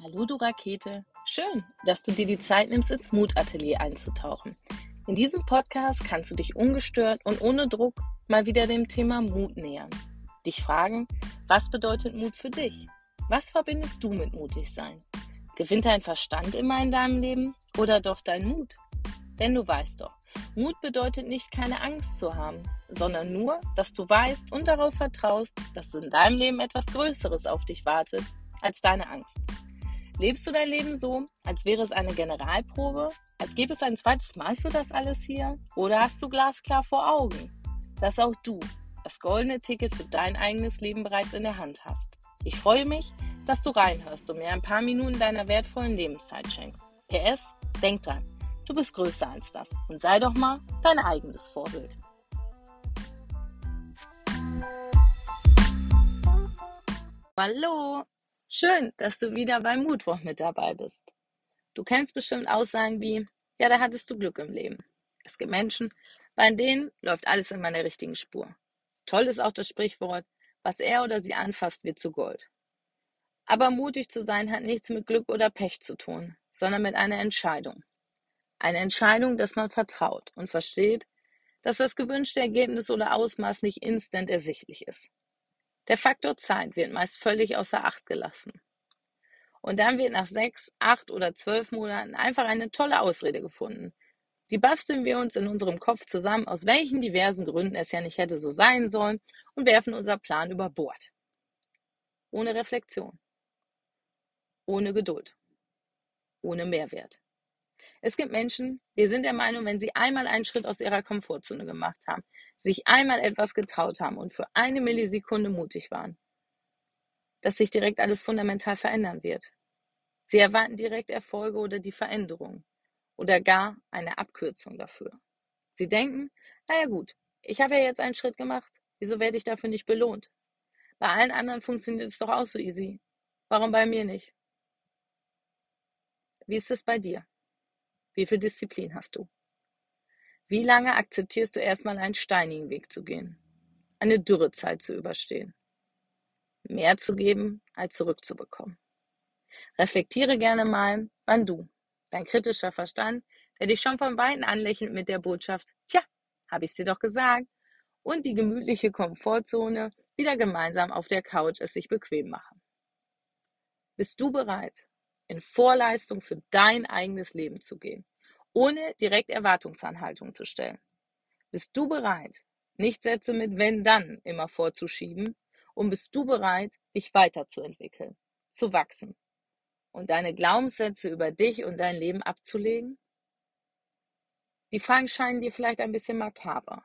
Hallo du Rakete. Schön, dass du dir die Zeit nimmst, ins Mutatelier einzutauchen. In diesem Podcast kannst du dich ungestört und ohne Druck mal wieder dem Thema Mut nähern. Dich fragen, was bedeutet Mut für dich? Was verbindest du mit mutig sein? Gewinnt dein Verstand immer in deinem Leben oder doch dein Mut? Denn du weißt doch, Mut bedeutet nicht keine Angst zu haben, sondern nur, dass du weißt und darauf vertraust, dass in deinem Leben etwas Größeres auf dich wartet als deine Angst. Lebst du dein Leben so, als wäre es eine Generalprobe? Als gäbe es ein zweites Mal für das alles hier? Oder hast du glasklar vor Augen, dass auch du das goldene Ticket für dein eigenes Leben bereits in der Hand hast? Ich freue mich, dass du reinhörst und mir ein paar Minuten deiner wertvollen Lebenszeit schenkst. PS, denk dran, du bist größer als das und sei doch mal dein eigenes Vorbild. Hallo, Schön, dass du wieder beim Mutwoch mit dabei bist. Du kennst bestimmt Aussagen wie, ja, da hattest du Glück im Leben. Es gibt Menschen, bei denen läuft alles in meiner richtigen Spur. Toll ist auch das Sprichwort, was er oder sie anfasst, wird zu Gold. Aber mutig zu sein hat nichts mit Glück oder Pech zu tun, sondern mit einer Entscheidung. Eine Entscheidung, dass man vertraut und versteht, dass das gewünschte Ergebnis oder Ausmaß nicht instant ersichtlich ist. Der Faktor Zeit wird meist völlig außer Acht gelassen. Und dann wird nach sechs, acht oder zwölf Monaten einfach eine tolle Ausrede gefunden. Die basteln wir uns in unserem Kopf zusammen, aus welchen diversen Gründen es ja nicht hätte so sein sollen, und werfen unser Plan über Bord. Ohne Reflexion. Ohne Geduld. Ohne Mehrwert. Es gibt Menschen, die sind der Meinung, wenn sie einmal einen Schritt aus ihrer Komfortzone gemacht haben, sich einmal etwas getraut haben und für eine Millisekunde mutig waren, dass sich direkt alles fundamental verändern wird. Sie erwarten direkt Erfolge oder die Veränderung oder gar eine Abkürzung dafür. Sie denken, naja gut, ich habe ja jetzt einen Schritt gemacht, wieso werde ich dafür nicht belohnt? Bei allen anderen funktioniert es doch auch so easy. Warum bei mir nicht? Wie ist es bei dir? Wie viel Disziplin hast du? Wie lange akzeptierst du erstmal einen steinigen Weg zu gehen? Eine Dürrezeit zu überstehen? Mehr zu geben, als zurückzubekommen. Reflektiere gerne mal, wann du, dein kritischer Verstand, der dich schon von Weitem anlächelt mit der Botschaft, tja, hab ich's dir doch gesagt, und die gemütliche Komfortzone wieder gemeinsam auf der Couch es sich bequem machen. Bist du bereit, in Vorleistung für dein eigenes Leben zu gehen, ohne direkt Erwartungsanhaltung zu stellen. Bist du bereit, nicht Sätze mit wenn dann immer vorzuschieben und bist du bereit, dich weiterzuentwickeln, zu wachsen und deine Glaubenssätze über dich und dein Leben abzulegen? Die Fragen scheinen dir vielleicht ein bisschen makaber.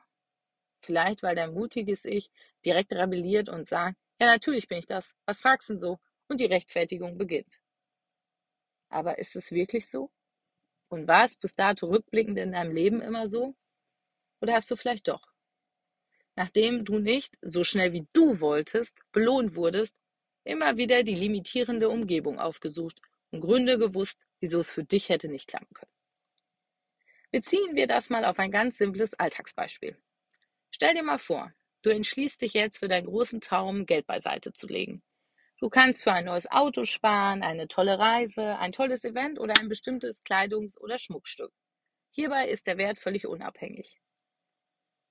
Vielleicht, weil dein mutiges Ich direkt rebelliert und sagt, ja, natürlich bin ich das. Was fragst du denn so? Und die Rechtfertigung beginnt. Aber ist es wirklich so? Und war es bis dato rückblickend in deinem Leben immer so? Oder hast du vielleicht doch? Nachdem du nicht, so schnell wie du wolltest, belohnt wurdest, immer wieder die limitierende Umgebung aufgesucht und Gründe gewusst, wieso es für dich hätte nicht klappen können. Beziehen wir das mal auf ein ganz simples Alltagsbeispiel. Stell dir mal vor, du entschließt dich jetzt für deinen großen Traum, Geld beiseite zu legen. Du kannst für ein neues Auto sparen, eine tolle Reise, ein tolles Event oder ein bestimmtes Kleidungs- oder Schmuckstück. Hierbei ist der Wert völlig unabhängig.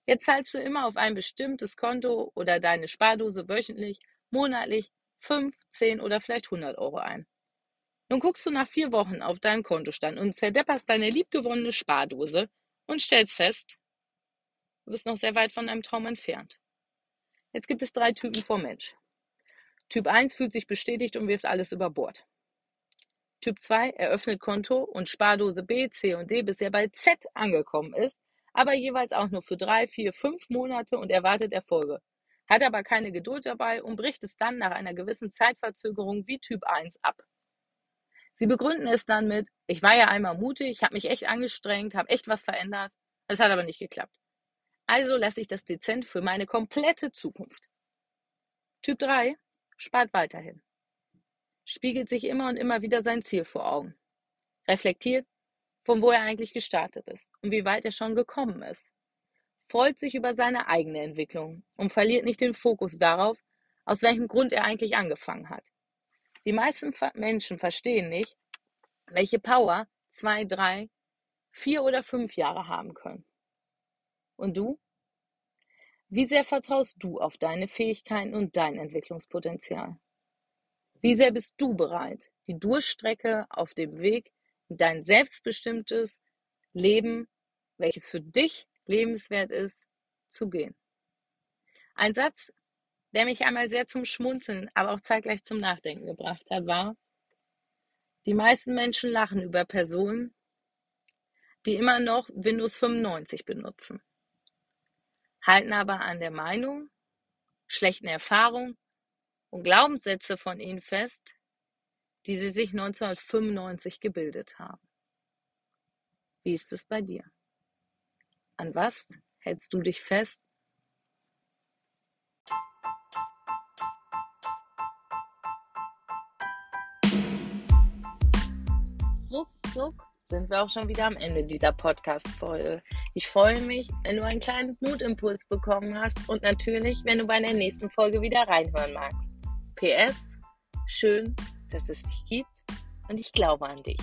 Jetzt zahlst du immer auf ein bestimmtes Konto oder deine Spardose wöchentlich, monatlich 5, 10 oder vielleicht 100 Euro ein. Nun guckst du nach vier Wochen auf deinen Kontostand und zerdepperst deine liebgewonnene Spardose und stellst fest, du bist noch sehr weit von deinem Traum entfernt. Jetzt gibt es drei Typen vor Mensch. Typ 1 fühlt sich bestätigt und wirft alles über Bord. Typ 2 eröffnet Konto und Spardose B, C und D, bis er bei Z angekommen ist, aber jeweils auch nur für drei, vier, fünf Monate und erwartet Erfolge. Hat aber keine Geduld dabei und bricht es dann nach einer gewissen Zeitverzögerung wie Typ 1 ab. Sie begründen es dann mit, ich war ja einmal mutig, habe mich echt angestrengt, habe echt was verändert. Es hat aber nicht geklappt. Also lasse ich das dezent für meine komplette Zukunft. Typ 3 spart weiterhin. Spiegelt sich immer und immer wieder sein Ziel vor Augen. Reflektiert, von wo er eigentlich gestartet ist und wie weit er schon gekommen ist. Freut sich über seine eigene Entwicklung und verliert nicht den Fokus darauf, aus welchem Grund er eigentlich angefangen hat. Die meisten Menschen verstehen nicht, welche Power zwei, drei, vier oder fünf Jahre haben können. Und du? Wie sehr vertraust du auf deine Fähigkeiten und dein Entwicklungspotenzial? Wie sehr bist du bereit, die Durchstrecke auf dem Weg in dein selbstbestimmtes Leben, welches für dich lebenswert ist, zu gehen? Ein Satz, der mich einmal sehr zum Schmunzeln, aber auch zeitgleich zum Nachdenken gebracht hat, war, die meisten Menschen lachen über Personen, die immer noch Windows 95 benutzen, halten aber an der Meinung, schlechten Erfahrungen und Glaubenssätze von ihnen fest, die sie sich 1995 gebildet haben. Wie ist es bei dir? An was hältst du dich fest ruckzuck sind wir auch schon wieder am Ende dieser Podcast-Folge. Ich freue mich, wenn du einen kleinen Mutimpuls bekommen hast und natürlich, wenn du bei der nächsten Folge wieder reinhören magst. PS, schön, dass es dich gibt und ich glaube an dich.